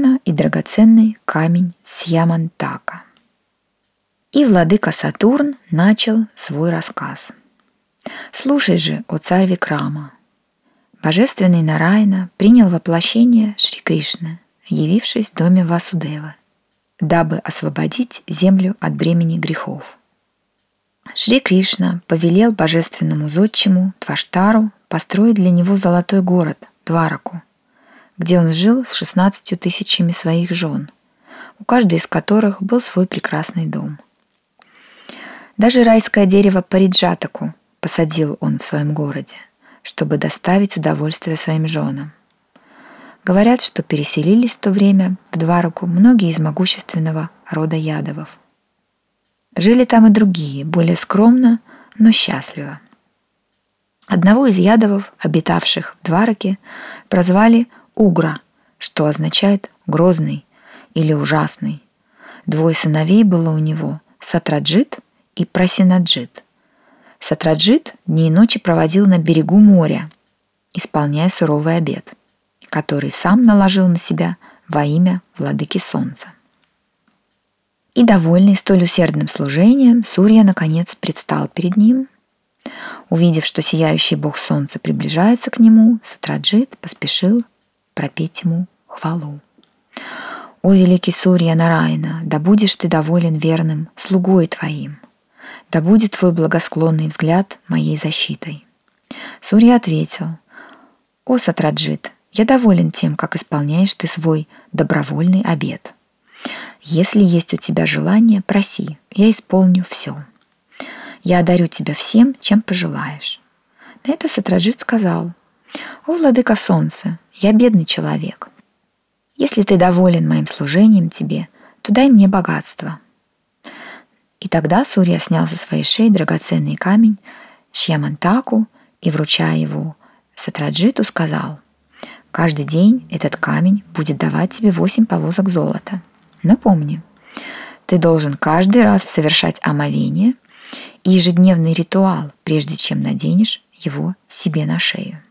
Кришна и драгоценный камень Сьямантака. И владыка Сатурн начал свой рассказ. «Слушай же, о царь Викрама, божественный Нарайна принял воплощение Шри Кришны, явившись в доме Васудева, дабы освободить землю от бремени грехов. Шри Кришна повелел божественному зодчему Тваштару построить для него золотой город Двараку, где он жил с 16 тысячами своих жен, у каждой из которых был свой прекрасный дом. Даже райское дерево Париджатаку посадил он в своем городе, чтобы доставить удовольствие своим женам. Говорят, что переселились в то время в Двараку многие из могущественного рода ядовов. Жили там и другие, более скромно, но счастливо. Одного из ядовов, обитавших в Двараке, прозвали Угра, что означает «грозный» или «ужасный». Двое сыновей было у него – Сатраджит и Прасинаджит. Сатраджит дни и ночи проводил на берегу моря, исполняя суровый обет, который сам наложил на себя во имя владыки солнца. И, довольный столь усердным служением, Сурья, наконец, предстал перед ним. Увидев, что сияющий бог солнца приближается к нему, Сатраджит поспешил пропеть ему хвалу. «О, великий Сурья Нарайна, да будешь ты доволен верным слугой твоим, да будет твой благосклонный взгляд моей защитой». Сурья ответил, «О, Сатраджит, я доволен тем, как исполняешь ты свой добровольный обет. Если есть у тебя желание, проси, я исполню все. Я одарю тебя всем, чем пожелаешь». На это Сатраджит сказал, «О, владыка солнца, я бедный человек. Если ты доволен моим служением тебе, то дай мне богатство». И тогда Сурья снял со своей шеи драгоценный камень Шьямантаку и, вручая его Сатраджиту, сказал, «Каждый день этот камень будет давать тебе восемь повозок золота. Но помни, ты должен каждый раз совершать омовение и ежедневный ритуал, прежде чем наденешь его себе на шею.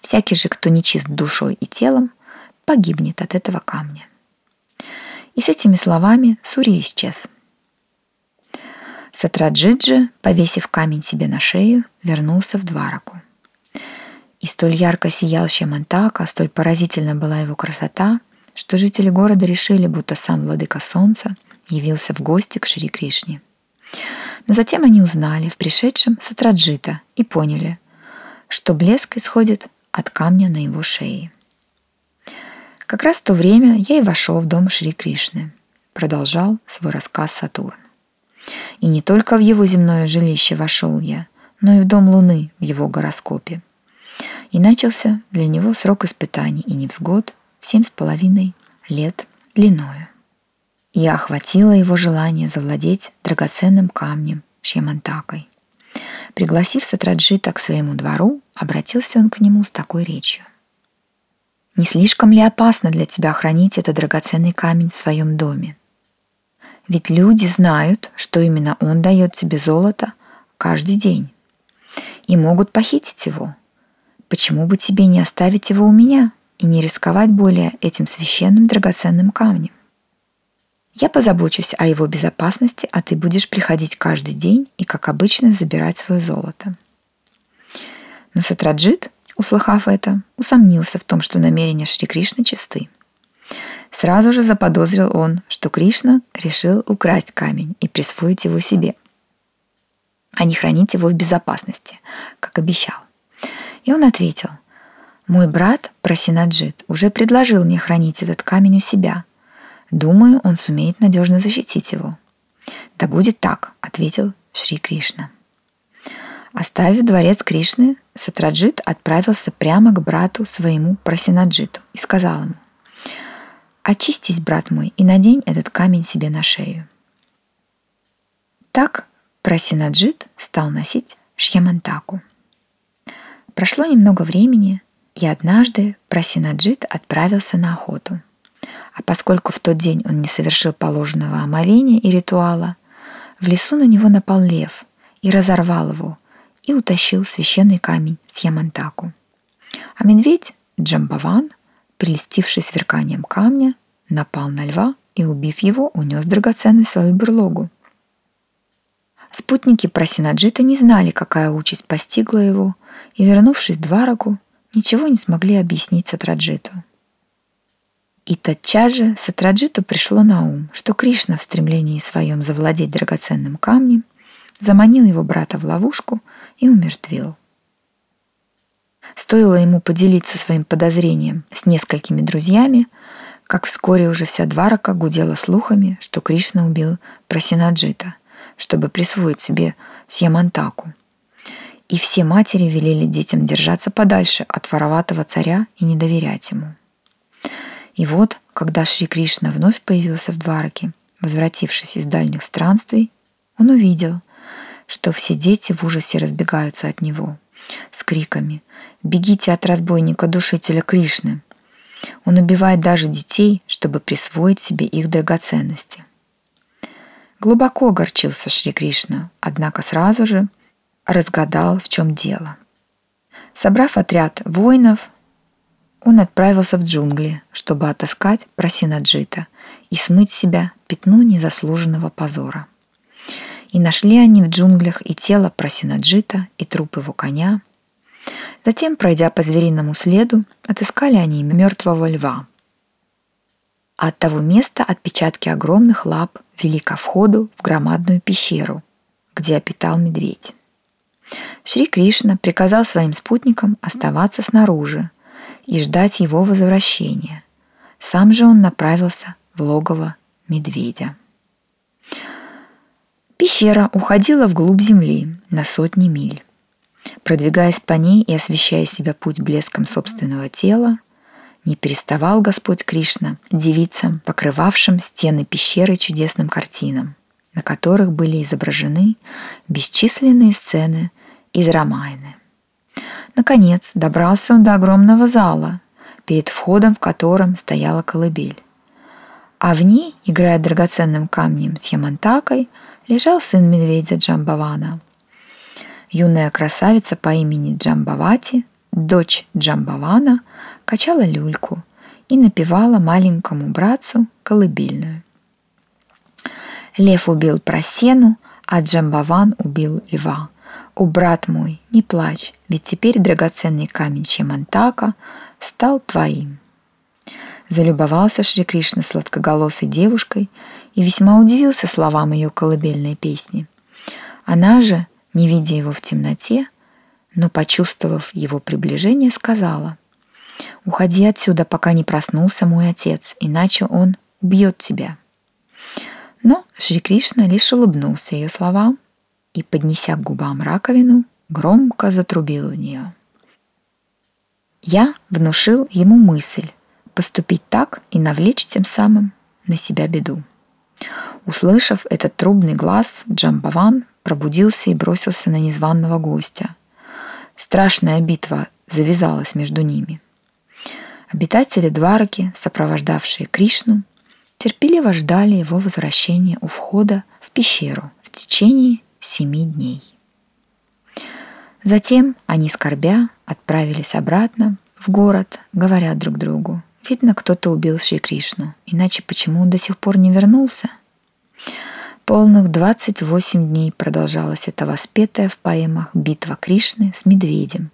Всякий же, кто не чист душой и телом, погибнет от этого камня. И с этими словами Сури исчез. Сатраджиджи, повесив камень себе на шею, вернулся в Двараку. И столь ярко сиял Шемантака, столь поразительна была его красота, что жители города решили, будто сам владыка солнца явился в гости к Шри Кришне. Но затем они узнали в пришедшем Сатраджита и поняли, что блеск исходит от камня на его шее. Как раз в то время я и вошел в дом Шри Кришны, продолжал свой рассказ Сатурн. И не только в его земное жилище вошел я, но и в дом Луны в его гороскопе. И начался для него срок испытаний и невзгод в семь с половиной лет длиною. И охватило его желание завладеть драгоценным камнем Шьямантакой. Пригласив Сатраджита к своему двору, обратился он к нему с такой речью. «Не слишком ли опасно для тебя хранить этот драгоценный камень в своем доме? Ведь люди знают, что именно он дает тебе золото каждый день и могут похитить его. Почему бы тебе не оставить его у меня и не рисковать более этим священным драгоценным камнем? Я позабочусь о его безопасности, а ты будешь приходить каждый день и, как обычно, забирать свое золото. Но Сатраджит, услыхав это, усомнился в том, что намерения Шри Кришны чисты. Сразу же заподозрил он, что Кришна решил украсть камень и присвоить его себе, а не хранить его в безопасности, как обещал. И он ответил, «Мой брат Прасинаджит уже предложил мне хранить этот камень у себя – Думаю, он сумеет надежно защитить его. Да будет так, ответил Шри Кришна. Оставив дворец Кришны, Сатраджит отправился прямо к брату своему Прасинаджиту и сказал ему, «Очистись, брат мой, и надень этот камень себе на шею». Так Прасинаджит стал носить Шьямантаку. Прошло немного времени, и однажды Прасинаджит отправился на охоту – а поскольку в тот день он не совершил положенного омовения и ритуала, в лесу на него напал лев и разорвал его, и утащил священный камень с Ямантаку. А медведь Джамбаван прелестивший сверканием камня, напал на льва и, убив его, унес драгоценный свою берлогу. Спутники Прасинаджита не знали, какая участь постигла его, и, вернувшись в Двараку, ничего не смогли объяснить Сатраджиту. И тотчас же Сатраджиту пришло на ум, что Кришна в стремлении своем завладеть драгоценным камнем заманил его брата в ловушку и умертвил. Стоило ему поделиться своим подозрением с несколькими друзьями, как вскоре уже вся Дварака гудела слухами, что Кришна убил Прасинаджита, чтобы присвоить себе Сьямантаку. И все матери велели детям держаться подальше от вороватого царя и не доверять ему. И вот, когда Шри Кришна вновь появился в Двараке, возвратившись из дальних странствий, он увидел, что все дети в ужасе разбегаются от него с криками «Бегите от разбойника-душителя Кришны!» Он убивает даже детей, чтобы присвоить себе их драгоценности. Глубоко огорчился Шри Кришна, однако сразу же разгадал, в чем дело. Собрав отряд воинов, он отправился в джунгли, чтобы отыскать Прасинаджита и смыть себя пятно незаслуженного позора. И нашли они в джунглях и тело Прасинаджита, и труп его коня. Затем, пройдя по звериному следу, отыскали они мертвого льва. А от того места отпечатки огромных лап вели ко входу в громадную пещеру, где опитал медведь. Шри Кришна приказал своим спутникам оставаться снаружи и ждать его возвращения. Сам же он направился в логово медведя. Пещера уходила вглубь земли на сотни миль. Продвигаясь по ней и освещая себя путь блеском собственного тела, не переставал Господь Кришна девицам, покрывавшим стены пещеры чудесным картинам, на которых были изображены бесчисленные сцены из Рамайны. Наконец добрался он до огромного зала, перед входом в котором стояла колыбель. А в ней, играя драгоценным камнем с ямантакой, лежал сын медведя Джамбавана. Юная красавица по имени Джамбавати, дочь Джамбавана, качала люльку и напевала маленькому братцу колыбельную. Лев убил просену, а Джамбаван убил льва. О, брат мой, не плачь, ведь теперь драгоценный камень Чемантака стал твоим. Залюбовался Шри Кришна сладкоголосой девушкой и весьма удивился словам ее колыбельной песни. Она же, не видя его в темноте, но почувствовав его приближение, сказала, «Уходи отсюда, пока не проснулся мой отец, иначе он убьет тебя». Но Шри Кришна лишь улыбнулся ее словам и, поднеся к губам раковину, громко затрубил в нее. Я внушил ему мысль поступить так и навлечь тем самым на себя беду. Услышав этот трубный глаз, Джамбаван пробудился и бросился на незваного гостя. Страшная битва завязалась между ними. Обитатели Двараки, сопровождавшие Кришну, терпеливо ждали его возвращения у входа в пещеру в течение семи дней. Затем они, скорбя, отправились обратно в город, говоря друг другу, видно, кто-то убил Шри Кришну, иначе почему он до сих пор не вернулся? Полных 28 дней продолжалась эта воспетая в поэмах битва Кришны с медведем,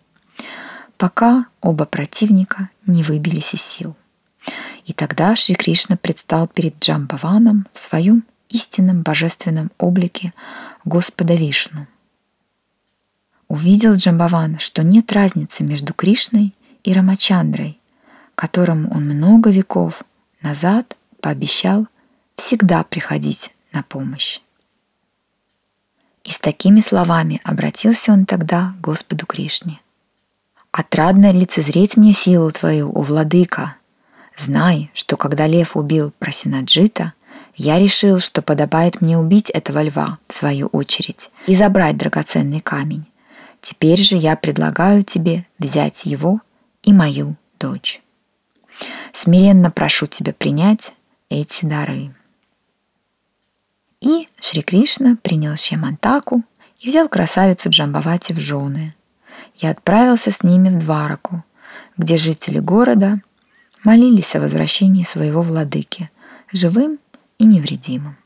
пока оба противника не выбились из сил. И тогда Шри Кришна предстал перед Джамбаваном в своем истинном божественном облике Господа Вишну. Увидел Джамбаван, что нет разницы между Кришной и Рамачандрой, которому он много веков назад пообещал всегда приходить на помощь. И с такими словами обратился он тогда к Господу Кришне. «Отрадно лицезреть мне силу Твою, о Владыка! Знай, что когда лев убил Прасинаджита, я решил, что подобает мне убить этого льва, в свою очередь, и забрать драгоценный камень. Теперь же я предлагаю тебе взять его и мою дочь. Смиренно прошу тебя принять эти дары. И Шри Кришна принял Шьямантаку и взял красавицу Джамбавати в жены и отправился с ними в Двараку, где жители города молились о возвращении своего владыки, живым и невредимым.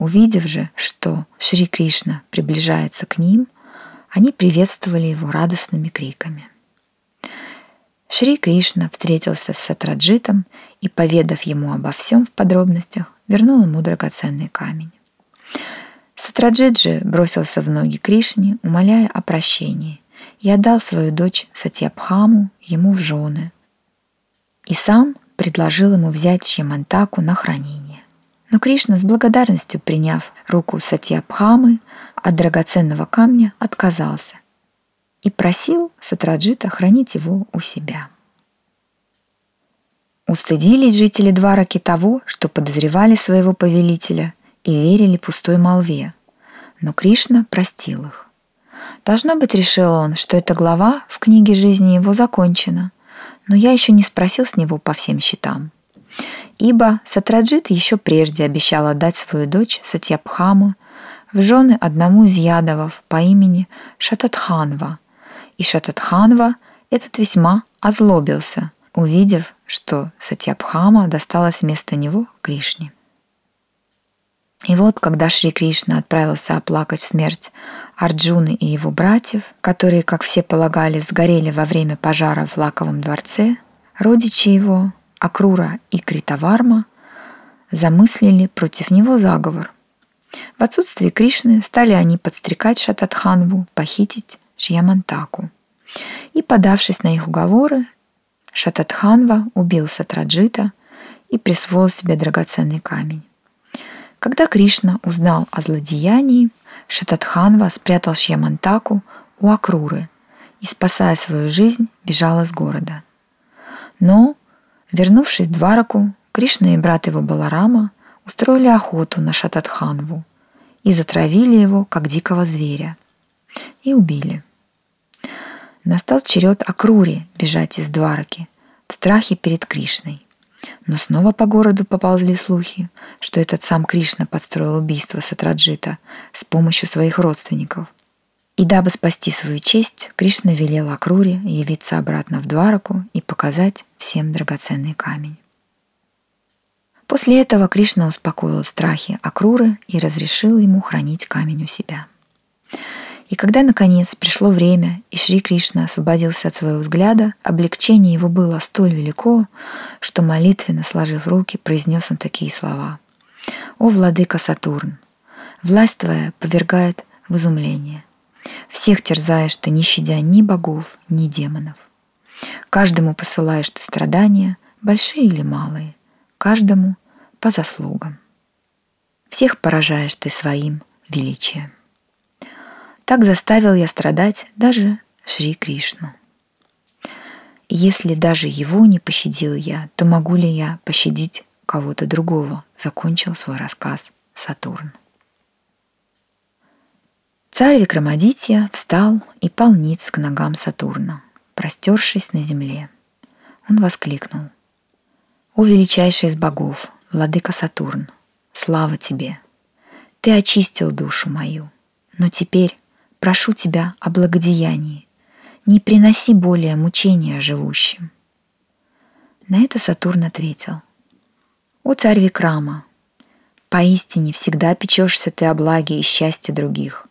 Увидев же, что Шри Кришна приближается к ним, они приветствовали его радостными криками. Шри Кришна встретился с Сатраджитом и, поведав ему обо всем в подробностях, вернул ему драгоценный камень. Сатраджит же бросился в ноги Кришне, умоляя о прощении, и отдал свою дочь Сатьябхаму ему в жены. И сам предложил ему взять Шьямантаку на хранение. Но Кришна с благодарностью приняв руку Сатьябхамы от драгоценного камня отказался и просил Сатраджита хранить его у себя. Устыдились жители Двараки того, что подозревали своего повелителя и верили пустой молве, но Кришна простил их. Должно быть, решил он, что эта глава в книге жизни его закончена, но я еще не спросил с него по всем счетам. Ибо Сатраджит еще прежде обещал отдать свою дочь Сатьябхаму в жены одному из ядовов по имени Шататханва. И Шататханва этот весьма озлобился, увидев, что Сатьябхама досталась вместо него Кришне. И вот, когда Шри Кришна отправился оплакать смерть Арджуны и его братьев, которые, как все полагали, сгорели во время пожара в Лаковом дворце, родичи его, Акрура и Критаварма, замыслили против него заговор. В отсутствие Кришны стали они подстрекать Шататханву похитить Шьямантаку. И, подавшись на их уговоры, Шататханва убил Сатраджита и присвоил себе драгоценный камень. Когда Кришна узнал о злодеянии, Шататханва спрятал Шьямантаку у Акруры и, спасая свою жизнь, бежал из города. Но, вернувшись в Двараку, Кришна и брат его Баларама устроили охоту на Шататханву и затравили его, как дикого зверя, и убили. Настал черед Акрури бежать из Двараки в страхе перед Кришной. Но снова по городу поползли слухи, что этот сам Кришна подстроил убийство Сатраджита с помощью своих родственников. И дабы спасти свою честь, Кришна велел Акруре явиться обратно в Двараку и показать всем драгоценный камень. После этого Кришна успокоил страхи Акруры и разрешил ему хранить камень у себя. И когда, наконец, пришло время, и Шри Кришна освободился от своего взгляда, облегчение его было столь велико, что молитвенно сложив руки, произнес он такие слова. «О, владыка Сатурн, власть твоя повергает в изумление. Всех терзаешь ты, не щадя ни богов, ни демонов. Каждому посылаешь ты страдания, большие или малые, каждому по заслугам. Всех поражаешь ты своим величием. Так заставил я страдать даже Шри Кришну. Если даже его не пощадил я, то могу ли я пощадить кого-то другого? Закончил свой рассказ Сатурн. Царь Викрамадитья встал и пал ниц к ногам Сатурна, простершись на земле. Он воскликнул. «О величайший из богов, владыка Сатурн, слава тебе! Ты очистил душу мою, но теперь прошу тебя о благодеянии, не приноси более мучения живущим. На это Сатурн ответил, «О царь Викрама, поистине всегда печешься ты о благе и счастье других,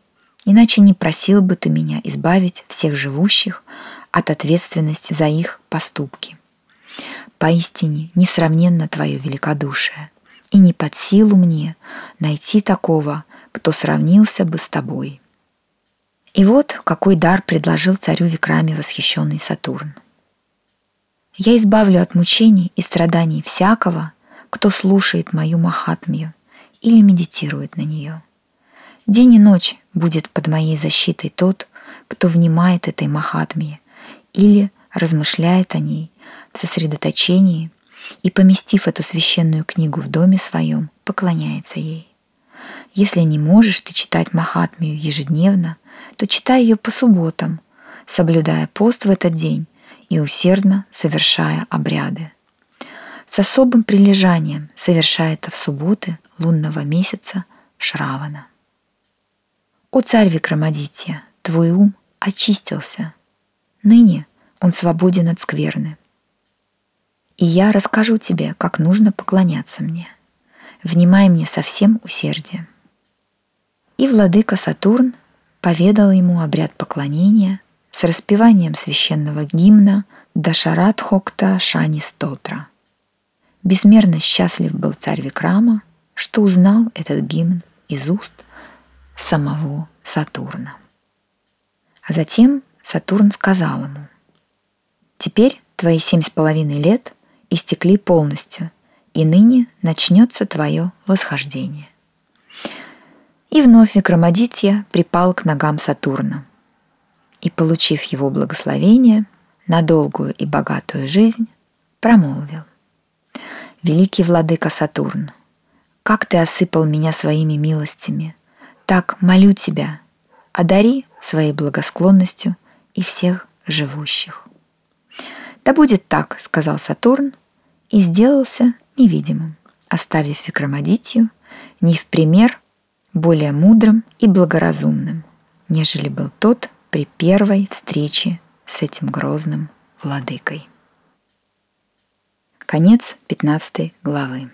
иначе не просил бы ты меня избавить всех живущих от ответственности за их поступки. Поистине несравненно твое великодушие, и не под силу мне найти такого, кто сравнился бы с тобой. И вот какой дар предложил царю Викраме восхищенный Сатурн. «Я избавлю от мучений и страданий всякого, кто слушает мою Махатмию или медитирует на нее. День и ночь будет под моей защитой тот, кто внимает этой Махатмии или размышляет о ней в сосредоточении и, поместив эту священную книгу в доме своем, поклоняется ей. Если не можешь ты читать Махатмию ежедневно, то читай ее по субботам, соблюдая пост в этот день и усердно совершая обряды. С особым прилежанием совершай это в субботы лунного месяца Шравана. О царь Викрамадитья, твой ум очистился. Ныне он свободен от скверны. и я расскажу тебе, как нужно поклоняться мне. Внимай мне со всем усердием. И владыка Сатурн поведал ему обряд поклонения с распеванием священного гимна Дашарат Хокта Шани Стотра. Бессмерно счастлив был царь Викрама, что узнал этот гимн из уст самого Сатурна. А затем Сатурн сказал ему, «Теперь твои семь с половиной лет истекли полностью, и ныне начнется твое восхождение». И вновь Викрамадитья припал к ногам Сатурна. И, получив его благословение на долгую и богатую жизнь, промолвил. «Великий владыка Сатурн, как ты осыпал меня своими милостями, так молю тебя, одари своей благосклонностью и всех живущих. Да будет так, сказал Сатурн, и сделался невидимым, оставив Викрамадитью не в пример более мудрым и благоразумным, нежели был тот при первой встрече с этим грозным владыкой. Конец 15 главы.